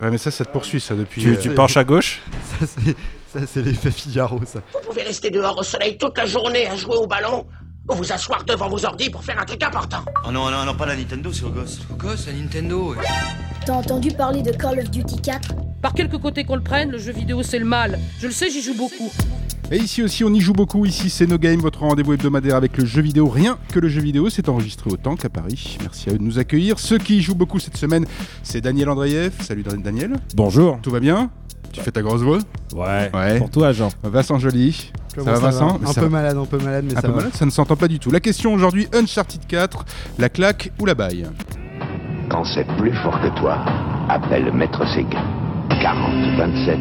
Ouais, mais ça, ça te poursuit, ça, depuis. Tu, euh, tu penches à gauche? Ça, c'est, ça, c'est l'effet Figaro, ça. Vous pouvez rester dehors au soleil toute la journée à jouer au ballon ou vous asseoir devant vos ordi pour faire un truc important. Oh non, non, non, pas la Nintendo, c'est au gosse. Au gosse, la Nintendo. ouais. T'as entendu parler de Call of Duty 4 Par quelque côté qu'on le prenne, le jeu vidéo c'est le mal. Je le sais, j'y joue beaucoup. Et ici aussi, on y joue beaucoup. Ici, c'est No Game, votre rendez-vous hebdomadaire avec le jeu vidéo. Rien que le jeu vidéo, c'est enregistré autant qu'à Paris. Merci à eux de nous accueillir. Ceux qui y jouent beaucoup cette semaine, c'est Daniel Andreev. Salut Daniel. Bonjour. Tout va bien? Tu fais ta grosse voix? Ouais. Ouais. Pour toi, Jean. Vincent Joly. Comment ça va, Vincent? Mais Un ça peu va. malade, un peu malade, mais Un ça peu va. malade, ça ne s'entend pas du tout. La question aujourd'hui, Uncharted 4, la claque ou la baille? Quand c'est plus fort que toi, appelle Maître Séguin. 40 27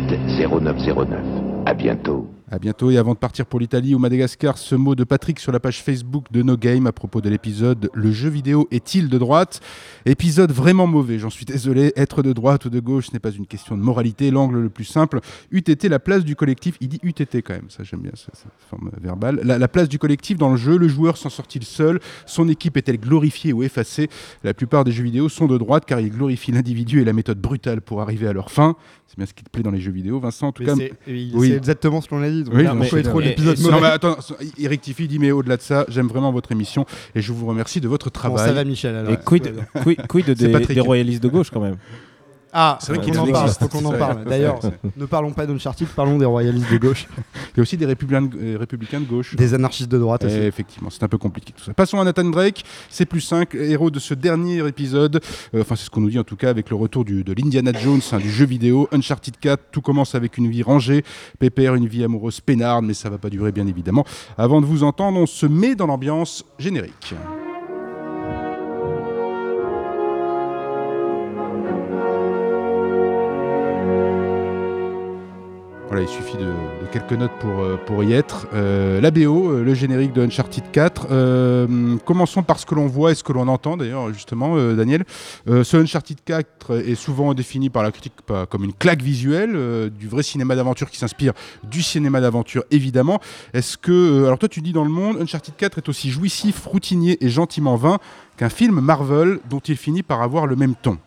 0909. À bientôt. À bientôt et avant de partir pour l'Italie ou Madagascar, ce mot de Patrick sur la page Facebook de No Game à propos de l'épisode Le jeu vidéo est-il de droite? Épisode vraiment mauvais, j'en suis désolé. Être de droite ou de gauche n'est pas une question de moralité. L'angle le plus simple eût été la place du collectif. Il dit eût été quand même, ça j'aime bien ça, cette forme verbale. La, la place du collectif dans le jeu, le joueur s'en sort-il seul? Son équipe est-elle glorifiée ou effacée? La plupart des jeux vidéo sont de droite car ils glorifient l'individu et la méthode brutale pour arriver à leur fin. C'est bien ce qui te plaît dans les jeux vidéo, Vincent. En tout Mais cas, c'est, oui. c'est exactement ce qu'on a dit. Donc Oui, trouve et- l'épisode non, mais attends, il rectifie, il dit mais au-delà de ça, j'aime vraiment votre émission et je vous remercie de votre Bon, ça travail. va, Michel. Alors. Et quid, quid, quid des royalistes de gauche quand même? Ah, C'est vrai qu'il en parle. Faut qu'on en parle. D'ailleurs, ne parlons pas d'Uncharted, parlons des royalistes de gauche, Il y a aussi des républicains de, euh, républicains de gauche. des anarchistes de droite Eh, aussi. effectivement, c'est un peu compliqué tout ça. Passons à Nathan Drake, c'est plus 5, héros de ce dernier épisode. Euh, Enfin, c'est ce qu'on nous dit en tout cas avec le retour du- de l'Indiana Jones, hein, du jeu vidéo. Uncharted 4, tout commence avec une vie rangée. Pépère, une vie amoureuse peinarde, mais ça va pas durer bien évidemment. Avant de vous entendre, on se met dans l'ambiance générique. Il suffit de, quelques notes pour, euh, pour y être. Euh, la BO, euh, le générique de Uncharted 4. Euh, commençons par ce que l'on voit et ce que l'on entend d'ailleurs, justement, Daniel. Ce Uncharted 4 est souvent défini par la critique comme une claque visuelle, du vrai cinéma d'aventure qui s'inspire du cinéma d'aventure, évidemment. Est-ce que. alors, toi, tu dis dans le monde, Uncharted 4 est aussi jouissif, routinier et gentiment vain qu'un film Marvel dont il finit par avoir le même ton.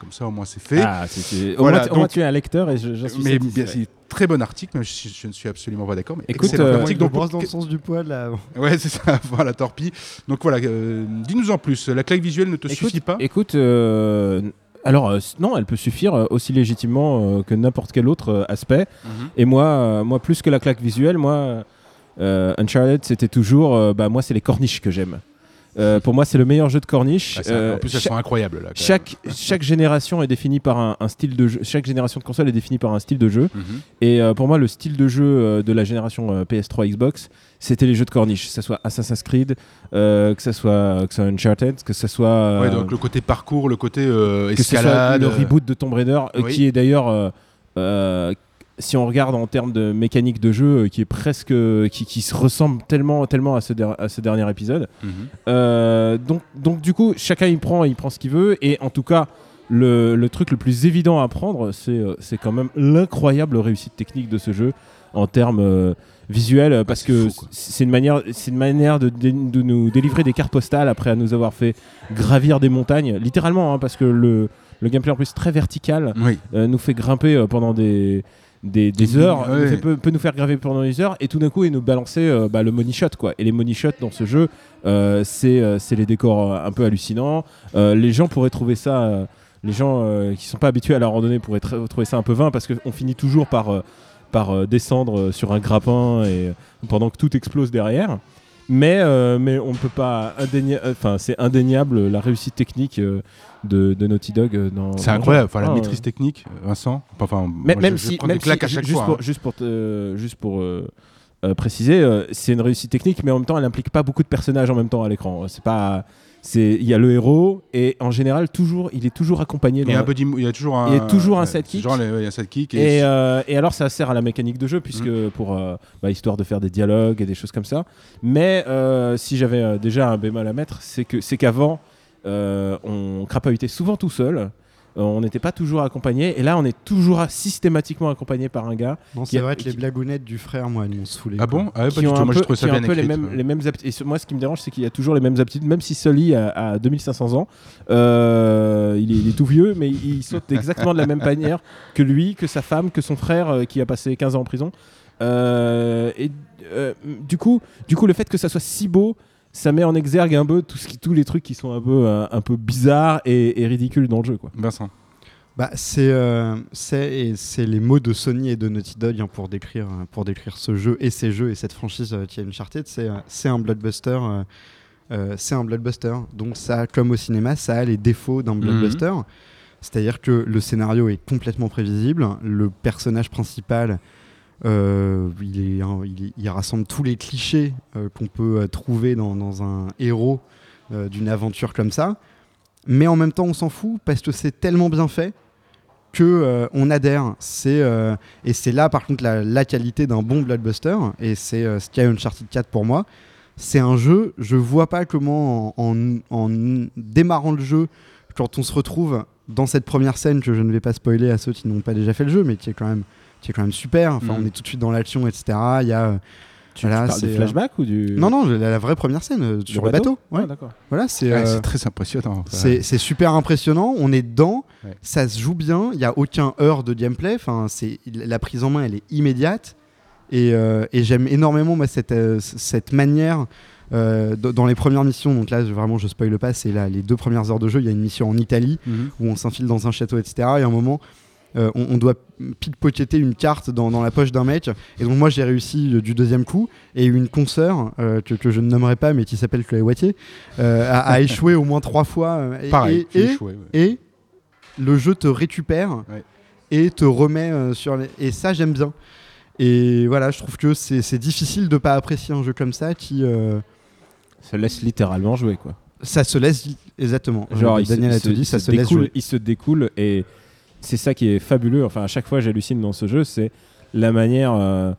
Comme ça, au moins, c'est fait. Ah, c'est- c'est- au, Voilà, moins, tu- au moins, donc- tu es un lecteur et je, j'en suis mais satisfait. bien, c'est très bon article, même si je ne suis absolument pas d'accord. Mais Écoute, excellent euh, article. Donc, brosse dans le sens du poil là. Ouais, c'est ça, voilà, torpille. Donc voilà, euh, dis-nous en plus, la claque visuelle ne te Écoute, suffit pas Écoute, euh, alors euh, non, elle peut suffire euh, aussi légitimement euh, que n'importe quel autre euh, aspect. Mhm. Et moi, euh, moi plus que la claque visuelle, moi, euh, Uncharted, c'était toujours, euh, bah moi, c'est les corniches que j'aime. Euh, pour moi, c'est le meilleur jeu de corniches. Ah, Euh, En plus, elles cha- sont incroyables là. chaque, chaque génération est définie par un, un style de jeu. Chaque génération de console est définie par un style de jeu. Mhm. Et euh, pour moi, le style de jeu euh, de la génération euh, PS3 Xbox, c'était les jeux de corniche. Que ce soit Assassin's Creed, euh, que ce soit, que soit Uncharted, que ce soit. euh, Ouais, donc le côté parcours, le côté euh, que ce soit escalade. le euh, reboot de Tomb Raider, euh, Oui. qui est d'ailleurs, euh, euh, si on regarde en termes de mécanique de jeu, euh, qui est presque, qui, qui se ressemble tellement, tellement à ce, der- à ce dernier épisode. mhm. Euh, donc, donc du coup, chacun il prend, il prend ce qu'il veut, et en tout cas. Le, le truc le plus évident à prendre, c'est euh, quand même l'incroyable réussite technique de ce jeu en termes euh, visuels, euh, parce que c'est une manière, c'est une manière de, nous délivrer des cartes postales après à nous avoir fait gravir des montagnes, littéralement, hein, parce que le, le gameplay en plus très vertical Oui. euh, nous fait grimper euh, pendant des, des, des heures, Ouais. peut, peut nous faire graver pendant des heures, et tout d'un coup, il nous balancer euh, bah, le money shot. Quoi. Et les money shots dans ce jeu, euh, c'est euh, c'est les décors un peu hallucinants. Les gens pourraient trouver ça. les gens qui sont pas habitués à la randonnée pourraient tr- trouver ça un peu vain parce qu'on finit toujours par, par descendre sur un grappin et pendant que tout explose derrière. Mais, euh, mais on ne peut pas indéniable, enfin c'est indéniable la réussite technique euh, de, de Naughty Dog euh, dans. C'est incroyable, enfin la Ah, maîtrise technique, Vincent. Enfin, moi, même je, je si, prends même si- à chaque juste fois. pour, hein. juste pour, te- juste pour euh, euh, préciser, euh, c'est une réussite technique, mais en même temps, elle implique pas beaucoup de personnages en même temps à l'écran. C'est pas, c'est, il y a le héros et en général toujours, il est toujours accompagné. Il y a un il y a toujours un. Il y a toujours un sidekick. Genre, il y a sidekick. Et, Et, euh, et alors ça sert à la mécanique de jeu puisque Mm. pour euh, bah, histoire de faire des dialogues et des choses comme ça. Mais euh, si j'avais euh, déjà un bémol à mettre, c'est que c'est qu'avant on crapahutait souvent tout seul. Euh, on n'était pas toujours accompagné. Et là, on est toujours systématiquement accompagné par un gars Non, Qui c'est a- vrai que les qui- blagounettes du frère, moi, elles m'ont saoulé. Ah bon? Ah ouais, pas du tout. Moi, peu, je trouve ça bien un peu les écrit. mêmes, les mêmes aptitudes. Et ce- moi, ce qui me dérange, c'est qu'il a toujours les mêmes aptitudes, même si Sully a, a 2500 ans. euh, il, est, il est tout vieux, mais il, il saute exactement de la même manière que lui, que sa femme, que son frère, euh, qui a passé 15 ans en prison. Euh, et euh, du coup, du coup, le fait que ça soit si beau, ça met en exergue un peu tout ce qui, tous les trucs qui sont un peu, euh, un peu bizarres et, et ridicules dans le jeu, quoi. Vincent. Bah, c'est euh, c'est et c'est les mots de Sony et de Naughty Dog hein, pour décrire euh, pour décrire ce jeu et ces jeux et cette franchise euh, qui est Uncharted. C'est euh, c'est un blockbuster. euh, euh, c'est un blockbuster. Donc ça, comme au cinéma, ça a les défauts d'un blockbuster. C'est-à-dire que le scénario est complètement prévisible. Le personnage principal, euh, il, rassemble tous les clichés euh, qu'on peut euh, trouver dans, un héros d'une aventure comme ça. Mais en même temps, on s'en fout parce que c'est tellement bien fait que on adhère. Et c'est là par contre la, qualité d'un bon blockbuster et c'est ce qu'a Uncharted 4 pour moi. C'est un jeu, je vois pas comment en, en- en démarrant le jeu, quand on se retrouve dans cette première scène que je ne vais pas spoiler à ceux qui n'ont pas déjà fait le jeu, mais qui est quand même qui est quand même super. Enfin, on est tout de suite dans l'action, etc. Il y a euh, Tu, Voilà, tu parles c'est, de euh, flashback ou du. non non la, la vraie première scène euh, sur le bateau. Ouais. Ah. Voilà, c'est Ouais, euh, très impressionnant. c'est super impressionnant, on est dedans, Ouais. ça se joue bien, il n'y a aucun heure de gameplay, enfin, c'est- la prise en main elle est immédiate et, et j'aime énormément moi, cette, cette manière dans les premières missions, donc là vraiment je spoil pas, c'est les deux premières heures de jeu, il y a une mission en Italie Mhm. où on s'infile dans un château etc. Et à un moment on, on doit pickpocketer une carte dans, dans la poche d'un mec et donc moi j'ai réussi euh, du deuxième coup et une consoeur euh, que, que je ne nommerai pas mais qui s'appelle Chloé Wattier euh, a, a échoué au moins trois fois euh, et- Pareil. et- échoué, ouais. et le jeu te récupère Ouais. et te remet euh, sur les... Et ça, j'aime bien. Et voilà, je trouve que c'est c'est difficile de pas apprécier un jeu comme ça qui... euh, Ça laisse littéralement jouer, quoi. ça se laisse... Exactement. Genre, Euh, il se- Daniel il a tout se, dit, ça se se laisse découle, jouer. il se découle et c'est ça qui est fabuleux. Enfin, à chaque fois, j'hallucine dans ce jeu, c'est la manière, euh,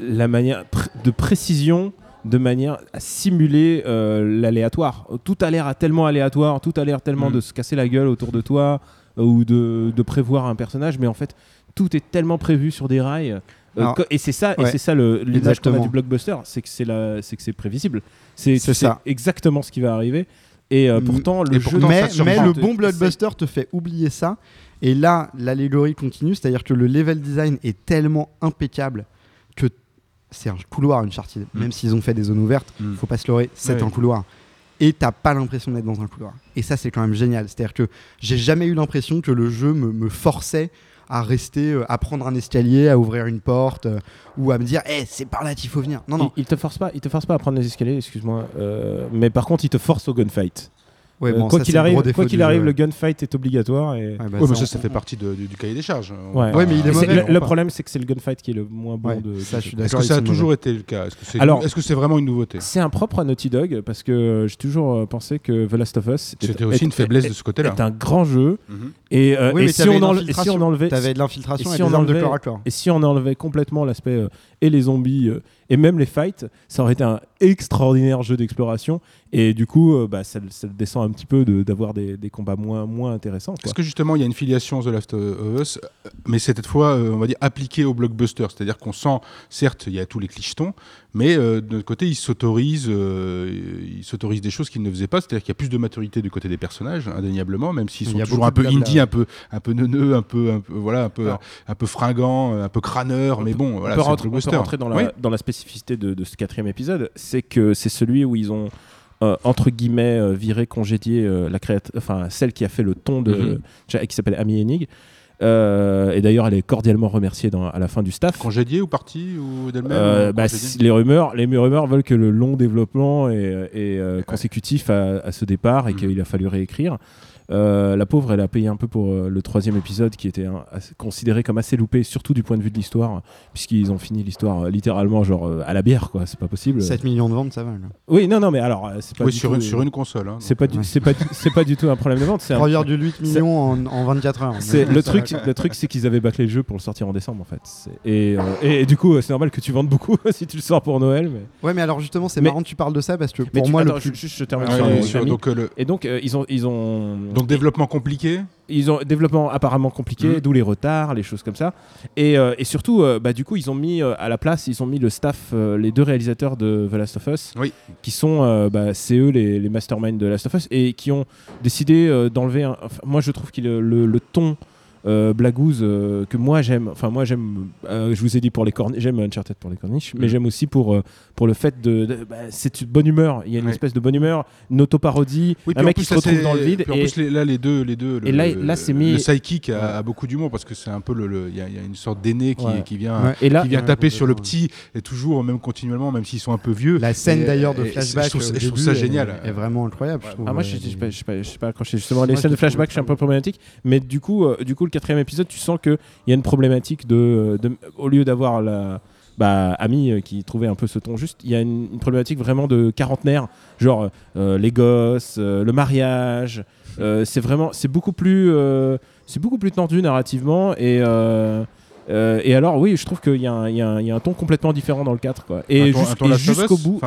la manière pr- de précision, de manière à simuler euh, l'aléatoire. Tout a l'air tellement aléatoire, tout a l'air tellement Mm. de se casser la gueule autour de toi euh, ou de, de prévoir un personnage, mais en fait, tout est tellement prévu sur des rails. Alors, et c'est ça, et ouais, c'est ça le- l'image qu'on a exactement. du blockbuster, c'est que c'est la, c'est que c'est prévisible. C'est ça. exactement ce qui va arriver. Et euh, Mm. pourtant, le Et jeu pourtant, mais, mais le bon blockbuster te fait oublier ça. Et là, l'allégorie continue, c'est-à-dire que le level design est tellement impeccable que c'est un couloir Uncharted. Mm. Même s'ils ont fait des zones ouvertes, Mm. faut pas se leurrer, c'est Ouais. un couloir. Et t'as pas l'impression d'être dans un couloir. Et ça, c'est quand même génial. C'est-à-dire que j'ai jamais eu l'impression que le jeu me, me forçait à rester, euh, à prendre un escalier, à ouvrir une porte, euh, ou à me dire, Eh, c'est par là qu'il faut venir. Non, non. Il, il te force pas, il te force pas à prendre les escaliers, excuse-moi. euh, mais par contre, il te force au gunfight. Ouais, Euh, bon, quoi qu'il c'est arrive, quoi qu'il arrive, le gunfight est obligatoire. Et... Ouais, bah, Ouais, mais ça, fait partie de- du, du cahier des charges. On Ouais. va- Ouais, mais il est C'est- mauvais, le, problème, c'est que c'est le gunfight qui est le moins bon Ouais, de. ça. Est-ce que ça a toujours été le cas? Est-ce que c'est c'est vraiment une nouveauté? C'est un propre à Naughty Dog parce que j'ai toujours euh, pensé que The Last of Us était- C'était aussi une faiblesse est- de ce côté-là. est un grand jeu et, euh, si, on enlevait T'avais de l'infiltration et si on des armes de enlevait- corps à corps. et si on enlevait complètement l'aspect euh, et les zombies euh, et même les fights, ça aurait été un extraordinaire jeu d'exploration et du coup euh, bah, ça, descend un petit peu de- d'avoir des, des combats moins, moins intéressants. Est-ce que justement il y a une filiation The Last of Us, mais cette fois, euh, on va dire, appliquée au blockbuster C'est-à-dire qu'on sent, certes, il y a tous les clichetons, mais euh, de notre côté, ils s'autorisent euh, ils s'autorisent des choses qu'ils ne faisaient pas. C'est-à-dire qu'il y a plus de maturité du côté des personnages, indéniablement, même s'ils Il sont toujours un peu indie, un peu, un peu neuneux, un peu, un peu, voilà, un peu, Alors. un peu fringant, un peu crâneur, mais bon, voilà, c'est un rentrer, on peut blockbuster. rentrer dans la, Oui. dans la spécificité de, de ce quatrième épisode, c'est que c'est celui où ils ont euh, entre guillemets euh, viré, congédié euh, la enfin celle qui a fait le ton de, Mhm. qui s'appelle Amy Hennig. Euh, et d'ailleurs, elle est cordialement remerciée dans- à la fin du staff. Congédié ou parti ou d'elle-même Euh, bah, les rumeurs, les rumeurs veulent que le long développement est, est, euh, consécutif à, à ce départ et Mhm. qu'il a fallu réécrire. Euh, la pauvre, elle a payé un peu pour euh, le troisième épisode qui était assez- considéré comme assez loupé, surtout du point de vue de l'histoire, puisqu'ils ont fini l'histoire euh, littéralement genre euh, à la bière, quoi. C'est pas possible. 7 millions de ventes, ça va. là. Oui, non, non, mais alors euh, c'est pas Oui, du sur, tout, une, sur une console. hein, C'est pas, du, c'est pas, du- c'est pas du tout un problème de vente. C'est un- 3,8 millions en, en 24 heures. c'est le truc. Le truc, c'est qu'ils avaient bâclé le jeu pour le sortir en décembre en fait. Et, euh, et, et du coup, euh, c'est normal que tu vendes beaucoup si tu le sors pour Noël. Mais, Ouais, mais alors justement, c'est Mais- marrant que tu parles de ça parce que pour moi, attends, le plus. je, termine ah, sur oui, donc, euh, le- Et donc, euh, ils ont, ils ont. donc développement compliqué. Ils ont développement apparemment compliqué, Mhm. d'où les retards, les choses comme ça. Et, euh, et surtout, euh, bah, du coup, ils ont mis euh, à la place, ils ont mis le staff, euh, les deux réalisateurs de The Last of Us, Oui. qui sont, euh, bah, c'est eux les, les masterminds de Last of Us, et qui ont décidé euh, d'enlever. un- enfin, moi, je trouve que le, le- le ton euh, blagouze euh, que moi j'aime, enfin moi j'aime, euh, je vous ai dit pour les corniches, j'aime Uncharted pour les corniches, mais Mhm. j'aime aussi pour euh, pour le fait de, de- bah, c'est une bonne humeur. Il y a une Ouais. espèce de bonne humeur, une autoparodie, Oui, un mec qui se retrouve dans le vide. puis En et- plus, les- là, les deux, les deux. Et le- là- le- là, c'est mis- Le psychic a, Ouais. a beaucoup d'humour parce que c'est un peu le, le- il y, a- il y a une sorte d'aîné qui, Ouais. qui vient, Ouais. et là, qui vient Ouais, taper sur le petit et toujours, même continuellement, même s'ils sont un peu vieux. La scène Et- d'ailleurs de et- et flashback, je trouve, ça est- génial. est, vraiment incroyable. Ah, moi, je je sais pas, accroché. Justement, les scènes de flashback, je suis un peu problématique. Mais du coup, du coup, le quatrième épisode, tu sens qu'il y a une problématique de, de- au lieu d'avoir la bah, Ami euh, qui trouvait un peu ce ton juste, il y a une, une problématique vraiment de quarantenaire, genre euh, les gosses, euh, le mariage. euh, c'est vraiment, c'est beaucoup plus, euh, c'est beaucoup plus tendu narrativement et. euh, euh, et alors oui, je trouve qu'il y, a un- il y a un- il y a un ton complètement différent dans le 4 quoi. Et, jusqu'au Us bout, et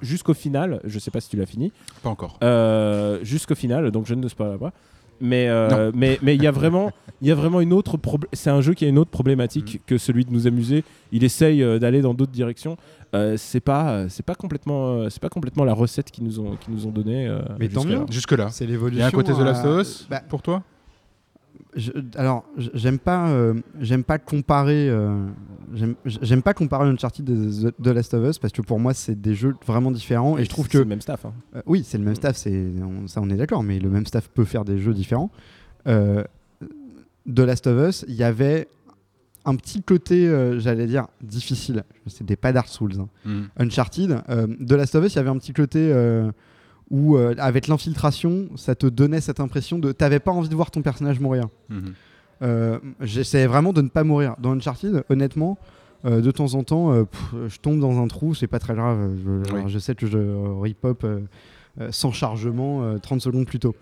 jusqu'au final, je sais pas si tu l'as fini, Pas encore. euh, jusqu'au final, donc je ne spoil pas. Mais euh, mais mais il y a vraiment il y a vraiment une autre c'est un jeu qui a une autre problématique Mm. que celui de nous amuser. Il essaye euh, d'aller dans d'autres directions. Euh, c'est pas euh, c'est pas complètement euh, c'est pas complètement la recette qu'ils nous ont qu'ils nous ont donné. euh, Mais tant mieux. Jusque-là. C'est Il l'évolution. y a un côté The Last of Us bah, pour toi? Je- alors, j'aime pas, euh, j'aime pas comparer, euh, j'aime j'aime pas comparer Uncharted et The, The Last of Us parce que pour moi c'est des jeux vraiment différents et je trouve c'est que le même staff. hein. Euh, oui, c'est le même staff, c'est on- ça on est d'accord, mais le même staff peut faire des jeux différents. Euh, de Last of Us, il y avait un petit côté, euh, j'allais dire, difficile. C'était pas Dark Souls. hein. Mm. Uncharted, euh, de Last of Us, il y avait un petit côté euh, où, euh, avec l'infiltration, ça te donnait cette impression de. T'avais pas envie de voir ton personnage mourir. Euh, J'essayais vraiment de ne pas mourir. Dans Uncharted, honnêtement, euh, de temps en temps, pff, je tombe dans un trou, c'est pas très grave. Je, Oui. je sais que je rip-hop sans chargement euh, 30 secondes plus tôt.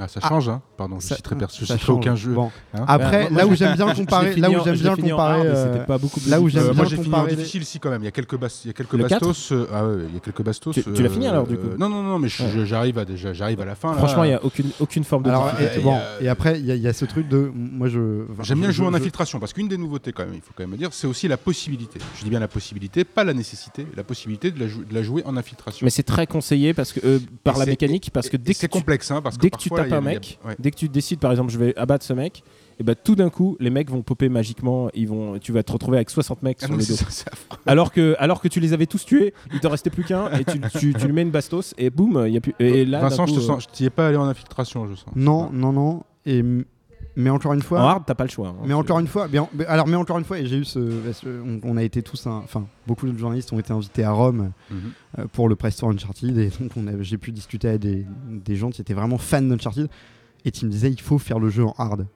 Ah, ça Ah. change, hein. Pardon, je Ça- citerai, je ça citerai aucun change. jeu. Bon. Hein Après, Ouais, moi, là où je- j'aime bien je comparer, fini là où j'aime je l'ai bien comparer, hard, mais euh, c'était pas beaucoup plus là où difficile. j'aime Euh, bien moi j'ai fini en comparer difficile si quand même. Il y a quelques bas- il y a quelques Le quatre bastos. euh, ah ouais, il y a quelques bastos. Tu- tu l'as fini, alors, du coup Non non non, mais je- Ouais. je- j'arrive à déjà j'arrive à la fin. Franchement, il y a aucune aucune forme de Alors, difficulté. et, et, bon, euh, et après, il y, a- il y a ce truc de. Moi, je. J'aime bien je- jouer en je- infiltration parce qu'une des nouveautés quand même, il faut quand même le dire, c'est aussi la possibilité. Je dis bien la possibilité, pas la nécessité, la possibilité de la, jouer en infiltration. Mais c'est très conseillé parce que euh, par la mécanique, parce que dès que c'est complexe hein, parce que dès que tu parfois, tapes il y a- un il y a- mec, ouais. dès que tu décides par exemple je vais abattre ce mec, et ben tout d'un coup les mecs vont popper magiquement, ils vont, tu vas te retrouver avec 60 mecs Ah sur non, le c'est dos. ça. Alors que, alors que tu les avais tous tués, il t'en restait plus qu'un et tu, tu, tu lui mets une bastos et boum, il y a plus. Et là, Vincent, je te coup, sens, je t'y ai pas allé en infiltration, je sens. Non, non, non. Et, mais encore une fois. En hard, t'as pas le choix. hein. Mais encore une fois, mais en- mais alors mais encore une fois, et j'ai eu ce, on, on a été tous, enfin beaucoup de journalistes ont été invités à Rome Mhm. euh, pour le press tour Uncharted et donc j'ai pu discuter avec des, des gens qui étaient vraiment fans d'Uncharted et qui me disaient il faut faire le jeu en hard.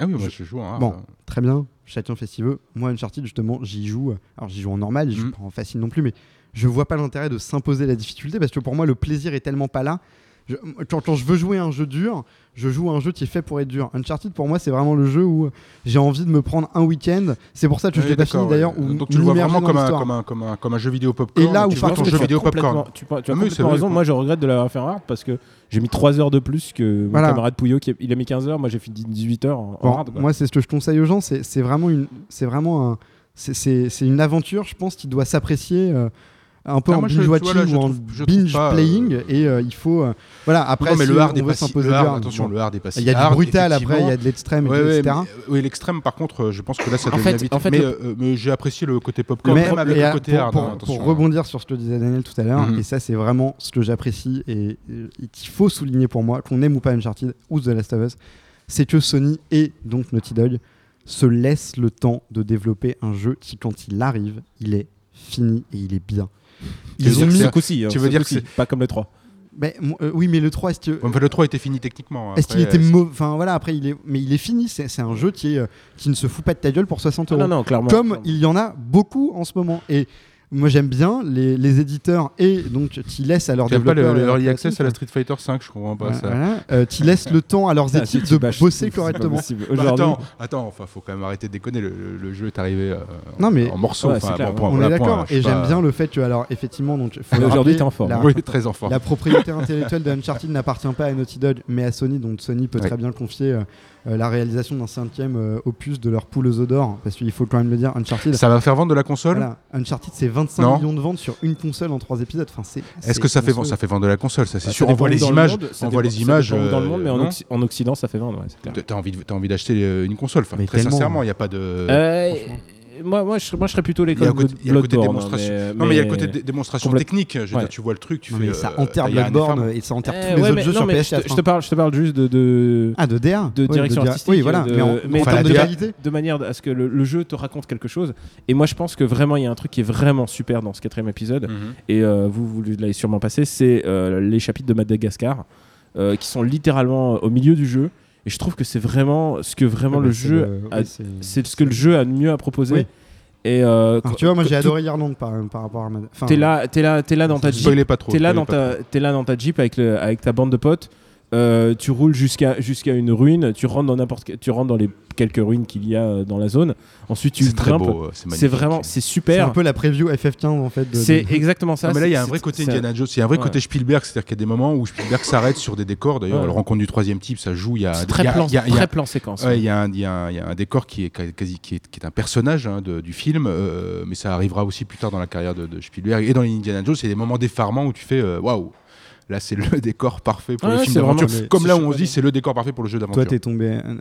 Ah oui, moi je joue en hard. Bon. Très bien, chacun fait ce qu'il veut. Moi Uncharted justement j'y joue, alors j'y joue en normal, j'y joue Mhm. pas en facile non plus, mais je vois pas l'intérêt de s'imposer la difficulté parce que pour moi le plaisir est tellement pas là. Je- quand, quand je veux jouer un jeu dur, je joue à un jeu qui est fait pour être dur. Uncharted pour moi c'est vraiment le jeu où j'ai envie de me prendre un week-end. C'est pour ça que je l'ai pas fini d'ailleurs. ouais. Donc tu le vois vraiment comme un, comme, un, comme, un, comme un jeu vidéo popcorn. Et là où tu ton jeu vidéo popcorn. complètement- tu, tu as Ah, complètement raison. Moi, je regrette de l'avoir fait en hard parce que j'ai mis 3 heures de plus que mon Voilà. camarade Pouillot qui a, il a mis 15 heures. Moi, j'ai fini 18 heures en, Bon, hard. quoi. moi, c'est ce que je conseille aux gens. C'est vraiment une, c'est vraiment un, c'est- c'est c'est une aventure, je pense, qui doit s'apprécier euh, un peu Ah, en binge vois, watching là, ou en trouve- binge pas, euh, playing. Et euh, il faut, euh, voilà. Après, non, mais si le hard on est veut s'imposer le du hard, hard, attention, bon. le hard est pas si Il y a du hard, brutal après, il y a de l'extrême, Ouais, et ouais, etc. mais, oui, l'extrême, par contre, je pense que là, ça En devient fait- vite. en fait, mais le- euh, mais j'ai apprécié le côté popcorn, Mais- même avec et, le côté pour, hard. pour- hein, pour rebondir sur ce que disait Daniel tout à l'heure, Mhm. et ça c'est vraiment ce que j'apprécie et, et qu'il faut souligner pour moi, qu'on aime ou pas Uncharted ou The Last of Us, c'est que Sony et donc Naughty Dog se laissent le temps de développer un jeu qui, quand il arrive, il est fini et il est bien. Ils ont que mis. coup-ci, hein, tu veux dire que c'est- pas comme le 3. Mais, mo- euh, oui, mais le 3, est-ce que. Enfin, le 3 était fini techniquement. Est-ce qu'il était euh, mauvais Enfin voilà, après, il est... mais il est fini. C'est un jeu qui, est, euh, qui ne se fout pas de ta gueule pour 60 Ah euros. non, non, clairement. Comme clairement. il y en a beaucoup en ce moment. Et moi j'aime bien les, les éditeurs et donc tu laisses à leurs Tu pas le, développeurs. le early access à la Street Fighter 5, je comprends pas voilà, ça. voilà. Euh, tu laisses le temps à leurs Ah, équipes de bosser correctement. possible. Bah, attends, attends, enfin, faut quand même arrêter de déconner. Le, le- le jeu est arrivé euh, Non, mais- en morceaux. Ouais, enfin, c'est clair, bon, point, On voilà, est d'accord. Et j'aime pas- bien le fait que, alors effectivement, donc, faut le Aujourd'hui, t'es en forme. la- Oui, très en forme. La propriété intellectuelle de Uncharted n'appartient pas à Naughty Dog, mais à Sony. Donc Sony peut Ouais. très bien confier euh, euh, la réalisation d'un cinquième euh, opus de leur poule aux d'or, parce qu'il faut quand même le dire, Uncharted. Ça va faire vendre de la console? Voilà, Uncharted, c'est 25 Non. millions de ventes sur une console en trois épisodes. Enfin, c'est. Est-ce c'est que ça fait, monstrueux. ça fait vendre de la console Ça, c'est Bah, sûr. ça On voit les le images. monde, ça On voit les images. dans le monde, mais en, non Occ- en Occident, ça fait vendre. ouais. T'as envie, de- t'as envie d'acheter euh, une console. Enfin, très sincèrement, il n'y a pas de. Euh, moi, moi, je, serais- moi, je serais plutôt l'école de il y a un côté démonstration. hein, non, mais il y a le côté dé- démonstration Complète- technique. Je veux Ouais. dire, tu vois le truc, tu Non, fais. mais ça euh, enterre un Bloodborne et ça enterre Eh, tous les ouais, autres mais- jeux non, sur mais je PS4. te- je te parle, je te parle juste de, de, Ah, de DA de direction DA. artistique. Oui, voilà. de- mais en, mais en enfin, de DA de manière à ce que le, le jeu te raconte quelque chose. Et moi, je pense que vraiment, il y a un truc qui est vraiment super dans ce quatrième épisode. Mhm. Et euh, vous, vous l'avez sûrement passé, c'est euh, les chapitres de Madagascar, euh, qui sont littéralement au milieu du jeu. Et je trouve que c'est vraiment ce que vraiment Ouais, le bah, c'est jeu, le- a- oui, c'est- ce que le jeu a de mieux à proposer. Oui. Et euh, Alors, tu vois, moi j'ai adoré Irlande par, par rapport à. ma- Enfin, T'es là, t'es là, t'es là dans ta jeep. T'es là dans ta, t'es là dans ta jeep avec le, avec ta bande de potes. Euh, tu roules jusqu'à jusqu'à une ruine. Tu rentres dans n'importe, que- tu rentres dans les quelques ruines qu'il y a euh, dans la zone. Ensuite, tu C'est grimpes. euh, C'est C'est vraiment, c'est c'est super. un peu la preview FF15 en fait. C'est de- exactement ça. Non, mais là, il y a c'est- un vrai c'est- côté c'est- Indiana Jones. Il y a un vrai Ouais. côté Spielberg, c'est-à-dire qu'il y a des moments où Spielberg s'arrête sur des décors. D'ailleurs, Ouais. la rencontre du troisième type, ça joue. Il y a, C'est très y a- plan, il y a- il y a- très plan séquence. Il y, a un- y a décor qui est quasi qui est, qui est un personnage hein, de- du film, euh, mais ça arrivera aussi plus tard dans la carrière de, de Spielberg et dans les Indiana Jones. Il y a des moments d'effarement où tu fais euh, waouh. Là, c'est le décor parfait pour le film d'aventure. Comme là où on se dit, c'est le décor parfait pour le jeu d'aventure. Toi, t'es tombé, euh,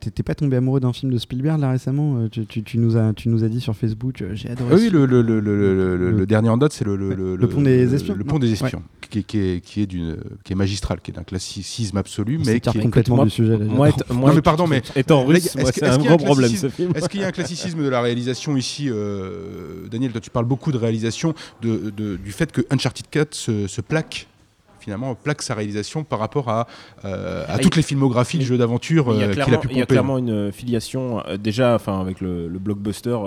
t'es pas tombé amoureux d'un film de Spielberg là récemment euh, tu, tu- tu nous as, tu nous as dit sur Facebook, euh, j'ai adoré. Ah oui, le, le, le, le, le- le- Le- le dernier en date, c'est le, le, Ouais. le, Le pont des espions, Le pont des espions, qui, est- qui est, qui, est d'une, qui est magistral, qui est d'un classicisme absolu, mais qui est... complètement moi- du sujet. là, Moi, moi, Non, mais pardon, mais étant russe, c'est un qu'il y a gros un problème ce film. Est-ce qu'il y a un classicisme de la réalisation ici Daniel, toi tu parles beaucoup de réalisation, de, du fait que Uncharted 4 se, se plaque finalement plaque sa réalisation par rapport à, euh, à Ah, toutes il- les filmographies de jeux d'aventure euh, qu'il a pu il y a clairement une euh, filiation euh, déjà, enfin avec le, le blockbuster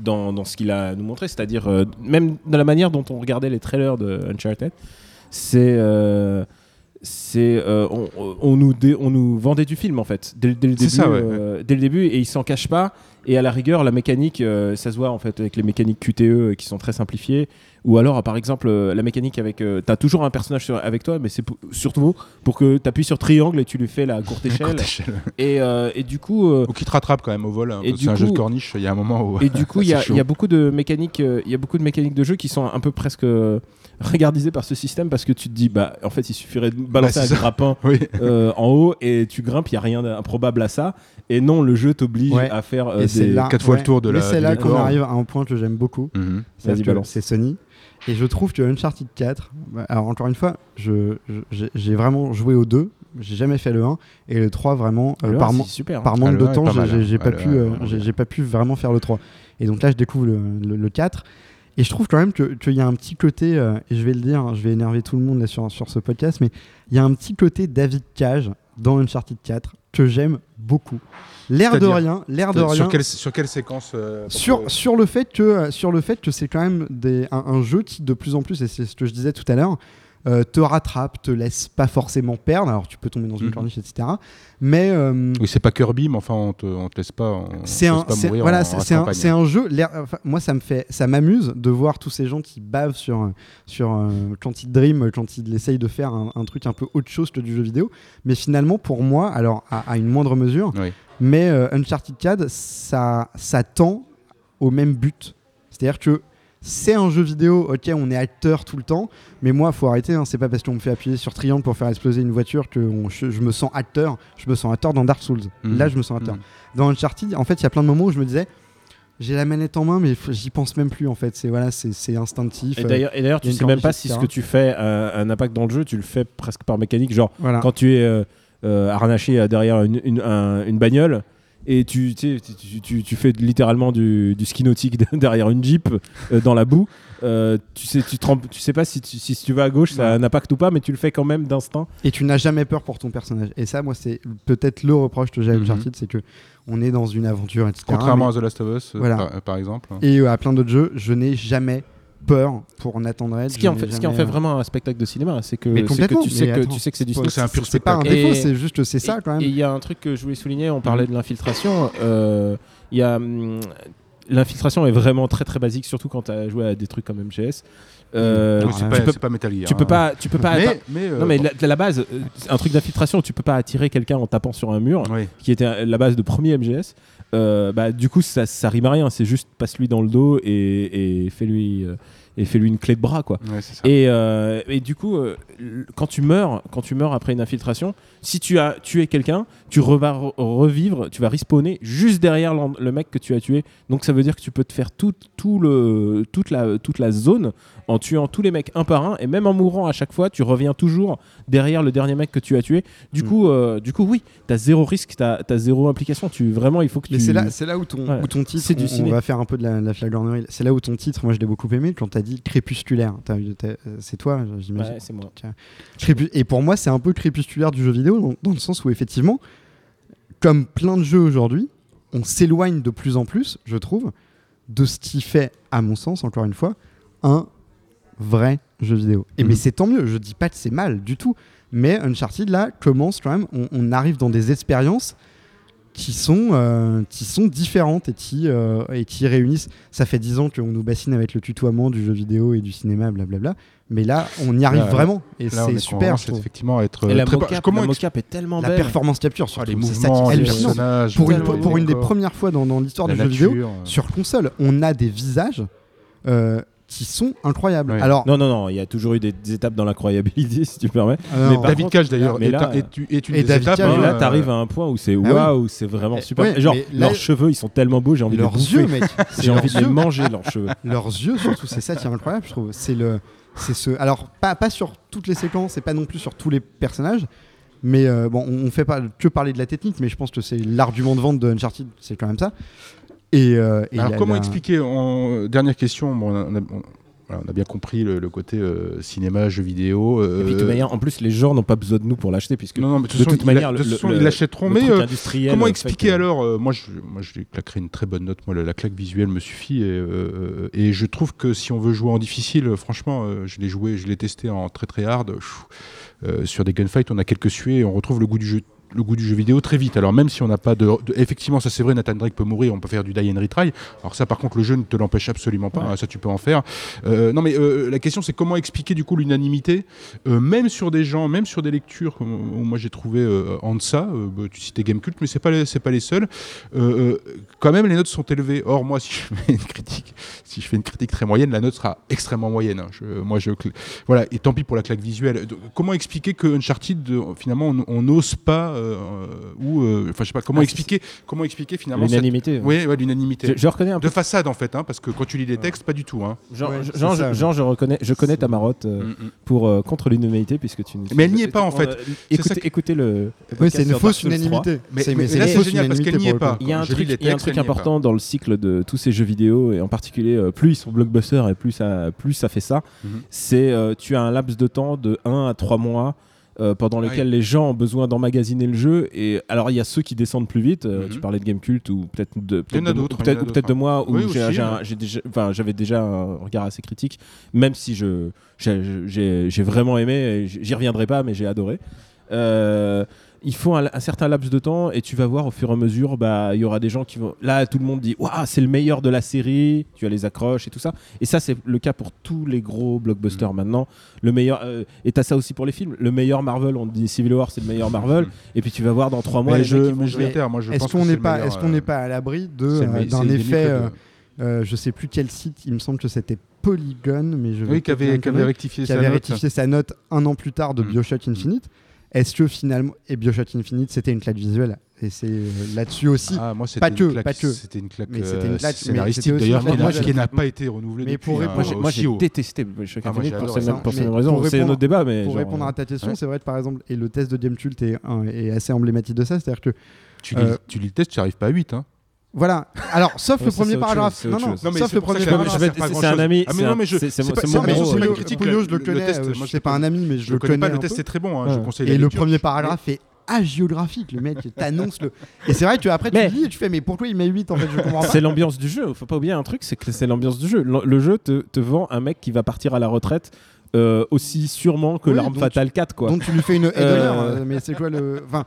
dans, dans ce qu'il a nous montré, c'est-à-dire même dans la manière dont on regardait les trailers de Uncharted, c'est c'est euh, on, on nous dé- on nous vendait du film en fait dès, dès le début ça, ouais, euh, dès le début et il s'en cache pas et à la rigueur la mécanique euh, ça se voit en fait avec les mécaniques QTE qui sont très simplifiées ou alors par exemple la mécanique avec t'as toujours un personnage sur- avec toi mais c'est surtout pour que tu appuies sur triangle et tu lui fais la courte échelle Courte échelle. et, et du coup Ou qui te rattrape quand même au vol. hein, c'est un jeu de corniche, il y a un moment où. et du coup, il y, a- beaucoup de mécaniques, il y a beaucoup de mécaniques de jeu qui sont un peu presque regardisées par ce système parce que tu te dis, bah, en fait, il suffirait de balancer Bah, un ça. grappin Oui. euh, en haut et tu grimpes, il y a rien d'improbable à ça. Et non, le jeu t'oblige Ouais. à faire euh, des- là, quatre fois le tour de mais la- c'est là qu'on arrive à un point que j'aime beaucoup. Mhm. C'est Sony. Et je trouve que Uncharted 4, bah, alors encore une fois, je- je- j'ai j'ai vraiment joué au 2, j'ai jamais fait le 1, et le 3 vraiment, euh, Le par, super. hein. par Ah, manque le de temps, j'ai- j'ai hein. j'ai pas, Ah, pu, euh, vraiment j'ai j'ai pas pu vraiment faire le 3. Et donc là, je découvre le, le- le 4. Et je trouve quand même que- qu'il y a un petit côté, euh, et je vais le dire, hein, je vais énerver tout le monde là, sur, sur ce podcast, mais il y a un petit côté David Cage dans Uncharted 4 que j'aime beaucoup. L'air de rien, l'air de rien. Sur quelle, sur quelle séquence euh, Sur, que- sur le fait que sur le fait que c'est quand même des, un, un jeu qui de plus en plus et c'est ce que je disais tout à l'heure euh, te rattrape te laisse pas forcément perdre. Alors tu peux tomber dans une Mhm. corniche etc mais euh, Oui, c'est pas Kirby, mais enfin, on te, on te laisse pas, c'est un pas mourir voilà c'est un, jeu. Enfin, moi ça me fait ça m'amuse de voir tous ces gens qui bavent sur sur euh, quand ils dream quand ils essayent de faire un, un truc un peu autre chose que du jeu vidéo. Mais finalement pour moi alors à, à une moindre mesure Oui. mais Uncharted 4 ça ça tend au même but. C'est à dire que c'est un jeu vidéo, ok, on est acteur tout le temps, mais moi, faut arrêter. hein, c'est pas parce qu'on me fait appuyer sur triangle pour faire exploser une voiture que on- je, je me sens acteur. Je me sens acteur dans Dark Souls. Mhm. Là, je me sens acteur. Mhm. Dans Uncharted, en fait, il y a plein de moments où je me disais, j'ai la manette en main, mais j'y pense même plus. En fait, c'est voilà, c'est instinctif. Et euh, d'ailleurs, et d'ailleurs, tu sais même pas si ce que tu fais a un impact dans le jeu, tu le fais presque par mécanique. Genre, voilà. quand tu es euh, euh, harnaché euh, derrière une, une, un- une bagnole et tu, tu, sais, tu, tu- tu fais littéralement du, du ski nautique derrière une jeep euh, dans la boue, euh, tu, sais, tu, rends- tu sais pas si tu, si tu vas à gauche ça a un impact ou pas, mais tu le fais quand même d'instinct. Et tu n'as jamais peur pour ton personnage. Et ça, moi, c'est peut-être le reproche que j'ai à Mhm. Uncharted, c'est que on est dans une aventure, etc. Contrairement mais- à The Last of Us, Voilà. par, par exemple. Et euh, à plein d'autres jeux, je n'ai jamais peur pour Nathan Drake. Ce qui, en fait, ce qui en fait vraiment un spectacle de cinéma, c'est que, que complètement, tu sais que tu sais que c'est du c'est cinéma. C'est un pur C'est pas un spectacle. défaut, c'est juste c'est ça quand Et même. il y a un truc que je voulais souligner, on parlait de l'infiltration. euh, Il y a hum, l'infiltration est vraiment très très basique, surtout quand tu as joué à des trucs comme MGS. Euh, Oui, c'est pas, tu peux, pas Metal Gear. tu peux hein. pas, tu peux pas. Mais, mais, euh, non mais bon. la, la base, euh, un truc d'infiltration, tu peux pas attirer quelqu'un en tapant sur un mur, qui était la base de premier MGS. Euh, bah, du coup, ça, ça rime à rien. C'est juste passe-lui dans le dos et, et fais-lui euh, et fais-lui une clé de bras, quoi. Ouais. Et, euh, et du coup, euh, quand tu meurs, quand tu meurs après une infiltration, si tu as tué quelqu'un, tu re- vas re- revivre, tu vas respawner juste derrière le mec que tu as tué. Donc ça veut dire que tu peux te faire tout, tout le, toute, la, toute la zone en tuant tous les mecs un par un et même en mourant à chaque fois, tu reviens toujours derrière le dernier mec que tu as tué. Du Mm. coup, euh, du coup, oui, t'as zéro risque, t'as as zéro implication. Tu vraiment, il faut que Mais tu. c'est là, c'est là où ton, Ouais. où ton titre, du on- va faire un peu de la, la flagornerie. C'est là où ton titre, moi je l'ai beaucoup aimé quand t'as dit crépusculaire. Euh, C'est toi, j'imagine. Ouais, c'est moi. Crépu- Et pour moi, c'est un peu crépusculaire du jeu vidéo, dans, dans le sens où, effectivement, comme plein de jeux aujourd'hui, on s'éloigne de plus en plus, je trouve, de ce qui fait, à mon sens, encore une fois, un vrai jeu vidéo. Et Mhm. mais c'est tant mieux, je dis pas que c'est mal du tout, mais Uncharted, là, commence quand même, on, on arrive dans des expériences qui sont, euh, qui sont différentes et qui, euh, et qui réunissent. Ça fait 10 ans qu'on nous bassine avec le tutoiement du jeu vidéo et du cinéma, blablabla. Mais là, on y arrive Là, vraiment. Et c'est est super, c'est effectivement être Et la très mocap, comment la mocap est tellement La belle. performance capture, Ah, surtout. les mouvements, les hallucinant. personnages, Pour une, pour une des premières fois dans, dans l'histoire la du jeu vidéo, nature, euh. sur console, on a des visages euh, qui sont incroyables. Ouais. Alors, Non, non, non, il y a toujours eu des, des étapes dans l'incroyabilité, si tu permets. mais par David contre- Cage d'ailleurs est, là, est, est une et des David étapes. Cage, Mais hein, là, euh, t'arrives à un point où c'est oui. waouh, c'est vraiment Eh, super. ouais, Genre, là- leurs cheveux, ils sont tellement beaux, j'ai envie leurs de les yeux, mec. J'ai envie de les manger, leurs cheveux. Leurs yeux, surtout, c'est ça qui est incroyable, je trouve. C'est le, c'est ce. Alors, pas, pas sur toutes les séquences et pas non plus sur tous les personnages. Mais euh, bon, on, on fait pas que parler de la technique, mais je pense que c'est l'argument de vente de Uncharted, c'est quand même ça. Et, euh, et Alors la- comment la- expliquer en dernière question bon, on, a, on- voilà, on a bien compris le, le côté euh, cinéma, jeux vidéo. Et puis, de toute euh, manière, en plus, les gens n'ont pas besoin de nous pour l'acheter, puisque non, non, mais de toute manière, l'a- le- de toute façon, le- ils l'achèteront. Mais euh, comment expliquer que- alors euh, Moi, je, moi, je claquerai une très bonne note. Moi, la, la claque visuelle me suffit. Et, euh, et je trouve que si on veut jouer en difficile, euh, franchement, euh, je l'ai joué, je l'ai testé en très très hard. Euh, sur des gunfights, on a quelques suées et on retrouve le goût du jeu le goût du jeu vidéo très vite. Alors même si on n'a pas de, de- effectivement ça c'est vrai, Nathan Drake peut mourir, on peut faire du die and retry. Alors ça par contre le jeu ne te l'empêche absolument pas. Ouais. hein, ça tu peux en faire. Euh, non mais euh, la question c'est comment expliquer du coup l'unanimité, euh, même sur des gens, même sur des lectures comme moi j'ai trouvé Ansa, euh, bah, tu citais Gamecult, mais c'est pas les, pas les seuls. Quand même les notes sont élevées. Or moi si je fais une critique, si je fais une critique très moyenne, la note sera extrêmement moyenne. hein. Je- moi je voilà et tant pis pour la claque visuelle. Donc, Comment expliquer que Uncharted finalement on- n'ose pas ou euh, enfin je sais pas comment Ah, expliquer comment expliquer finalement cette- L'unanimité. Oui, ouais, l'unanimité. Je, je reconnais un peu. De façade en fait, hein, parce que quand tu lis les textes, pas du tout. Hein. Jean, Ouais, Jean- c'est Jean, ça, Jean, je reconnais, je connais ta marotte euh, Mm, mm. pour euh, contre l'unanimité puisque tu. Mais elle n'y est pas, en fait. Euh, écoutez, ça que- écoutez le. Oui, c'est une fausse Dark Souls 3. unanimité. Mais- là, une c'est génial parce qu'elle n'y est pas. Il y a un Je truc, un important dans le cycle de tous ces jeux vidéo et en particulier euh, plus ils sont blockbusters et plus ça, plus ça fait ça. Mhm. C'est euh, tu as un laps de temps de 1 à 3 mois. Euh, pendant lequel les gens ont besoin d'emmagasiner le jeu et alors il y a ceux qui descendent plus vite euh, Mhm. tu parlais de Gamecult ou peut-être de peut-être de, de moi où Oui, hein. j'avais déjà un regard assez critique même si je j'ai- j'ai vraiment aimé j'y reviendrai pas mais j'ai adoré euh, il faut un, un certain laps de temps et tu vas voir au fur et à mesure, bah il y aura des gens qui vont. Là, tout le monde dit waouh, c'est le meilleur de la série. Tu as les accroches et tout ça. Et ça, c'est le cas pour tous les gros blockbusters Mm. maintenant. Le meilleur. euh, et t'as ça aussi pour les films. Le meilleur Marvel, on dit Civil War, c'est le meilleur Marvel. Mm. Et puis tu vas voir dans trois mois Mais les je, mecs qui vont mais je vais jouer. taire, moi je Est-ce qu'on n'est pas, est-ce qu'on n'est pas à l'abri euh, d'un effet euh, euh, Je sais plus quel site. Il me semble que c'était Polygon, mais je vais Oui, qui avait, qui avait rectifié qui sa avait note. rectifié sa note un an plus tard de Mm. Bioshock Infinite. Est-ce que finalement et Bioshock Infinite c'était une claque visuelle et c'est euh, là-dessus aussi. Ah, moi, c'était Pas une que, claque- pas que. C'était une claque Mais c'était une euh, claque, mais scénaristique d'ailleurs une qui claque n'a- pas été renouvelée Mais depuis. pour hein, répondre- Moi, j'ai- moi, détesté Bioshock Ah, Infinite pour, ces mêmes- raisons. C'est un répondre- autre débat, mais. Pour genre, répondre euh, à ta question, ouais. c'est vrai que par exemple, et le test de Gamecult est, est assez emblématique de ça, c'est-à-dire que Tu lis, Euh, tu lis le test, tu n'arrives pas à 8. Hein. Voilà. Alors, sauf Ouais, le c'est premier paragraphe. chose, c'est non, non. Non, mais sauf c'est le premier paragraphe. je vais- c'est c'est un ami. Ah, mais c'est non, mais je- c'est- c'est c'est mon- c'est c'est c'est le Le connais, test, euh, moi, je je sais le pas un ami, mais je, Je le connais le test peu. est très bon. hein, Ouais. Je conseille Et la le premier paragraphe est hagiographique. Le mec t'annonce le. Et c'est vrai que après, tu Mais- lis et tu fais, mais pourquoi il met 8 en fait Je comprends pas. C'est l'ambiance du jeu. Faut pas oublier un truc, c'est que c'est l'ambiance du jeu. Le, le jeu te, te vend un mec qui va partir à la retraite euh, aussi sûrement que Oui, l'arme fatale 4, quoi. Donc tu lui fais une Euh, euh, mais c'est quoi le. Enfin.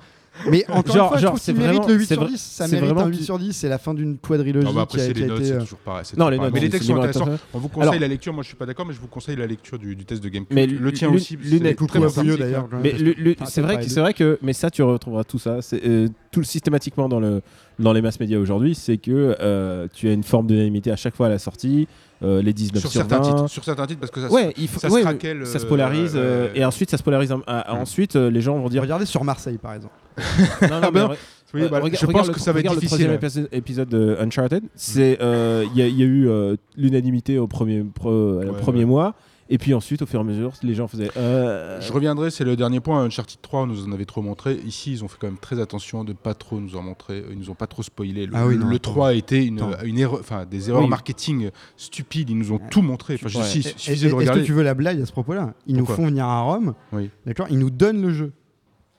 Mais encore Genre- une fois, je genre, trouve c'est qu'il mérite vraiment- le 8 c'est sur vrai- 10. Ça c'est mérite vraiment un 8 qu'il- sur 10. C'est la fin d'une quadrilogie Non, bah après, c'est les notes, c'est euh, toujours pareil. c'est Non, les notes, Mais les textes sont intéressants. On vous conseille Alors- la lecture. Moi, je suis pas d'accord, mais je vous conseille la lecture du, du test de GameCube. Mais le tien aussi. l'une c'est est- très Coucou à bien Fouilleux sorti. d'ailleurs. Mais Ah, c'est vrai, c'est vrai que, mais ça tu retrouveras tout ça, c'est euh, tout systématiquement dans le dans les mass médias aujourd'hui, c'est que euh, tu as une forme d'unanimité à chaque fois à la sortie, euh, les 19 Sur sur, certains 20. titres. Sur certains titres, parce que ça se- Ouais, il faut, ça se craquelle, ça se euh, polarise euh, et ensuite ça se polarise. à- ensuite, euh, les gens vont dire. Regardez sur Marseille par exemple. Non, non, mais ben, re- Oui, euh, bah, regarde- je regarde pense le- que ça va être difficile. le troisième épisode, de Uncharted. C'est euh, il y, a- il y a eu euh, l'unanimité au premier pro- Ouais, premier ouais. mois. Et puis ensuite, au fur et à mesure, les gens faisaient. euh, Je reviendrai, c'est le dernier point. Uncharted 3, on nous en avait trop montré. Ici, ils ont fait quand même très attention de pas trop nous en montrer. Ils nous ont pas trop spoilé. Le, Ah oui, non, le attends. 3 a été une, erreur, enfin des erreurs Oui. marketing stupides. Ils nous ont tout montré. Enfin, Ouais. Est-ce que tu veux la blague à ce propos-là? Ils nous font venir à Rome, Oui. d'accord? Ils nous donnent le jeu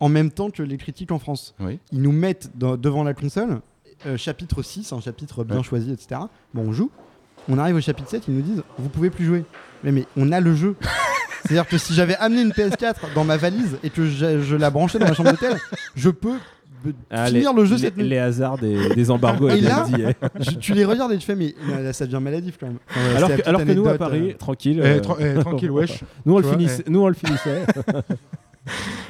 en même temps que les critiques en France. Oui. Ils nous mettent dans- devant la console, euh, chapitre 6, un chapitre bien Ouais. choisi, etc. Bon, on joue. On arrive au chapitre 7, ils nous disent Vous pouvez plus jouer. Mais, mais on a le jeu. C'est-à-dire que si j'avais amené une PS4 dans ma valise et que je, je la branchais dans ma chambre d'hôtel, je peux euh, ah, finir les, le jeu les- cette nuit. les hasards des, des embargos Et avec là-. Je- tu les regardes et tu fais Mais là, ça devient maladif quand même. Enfin, ouais, alors que, petite alors que nous à Paris, euh, tranquille. Eh, tra- eh, tranquille, wesh. Nous on, le finissait, nous on le finissait.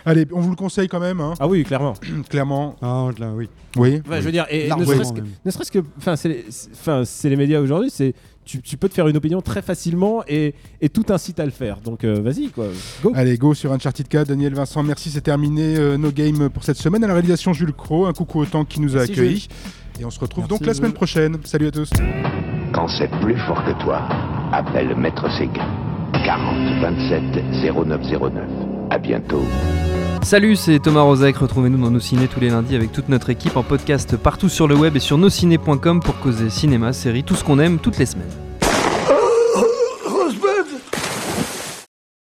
Allez, on vous le conseille quand même, hein, ah oui, clairement. clairement. Ah, là, oui. Oui. Je veux dire, et ne serait-ce que, ne enfin, c'est les, c'est- enfin, c'est les médias aujourd'hui, c'est tu, tu peux te faire une opinion très facilement et, et tout incite à le faire. Donc euh, vas-y quoi, go. Allez, go sur Uncharted 4. Daniel Vincent, merci. C'est terminé euh, No Game pour cette semaine. À la réalisation, Jules Cro. Un coucou au temps qui nous a Merci, accueillis. Et on se retrouve Merci, donc la semaine prochaine. Salut à tous. Quand c'est plus fort que toi, appelle Maître Séguin. 40 27 0909. À bientôt. Salut, c'est Thomas Rozek. Retrouvez-nous dans nos ciné tous les lundis avec toute notre équipe en podcast partout sur le web et sur nosciné.com pour causer cinéma, séries, tout ce qu'on aime toutes les semaines.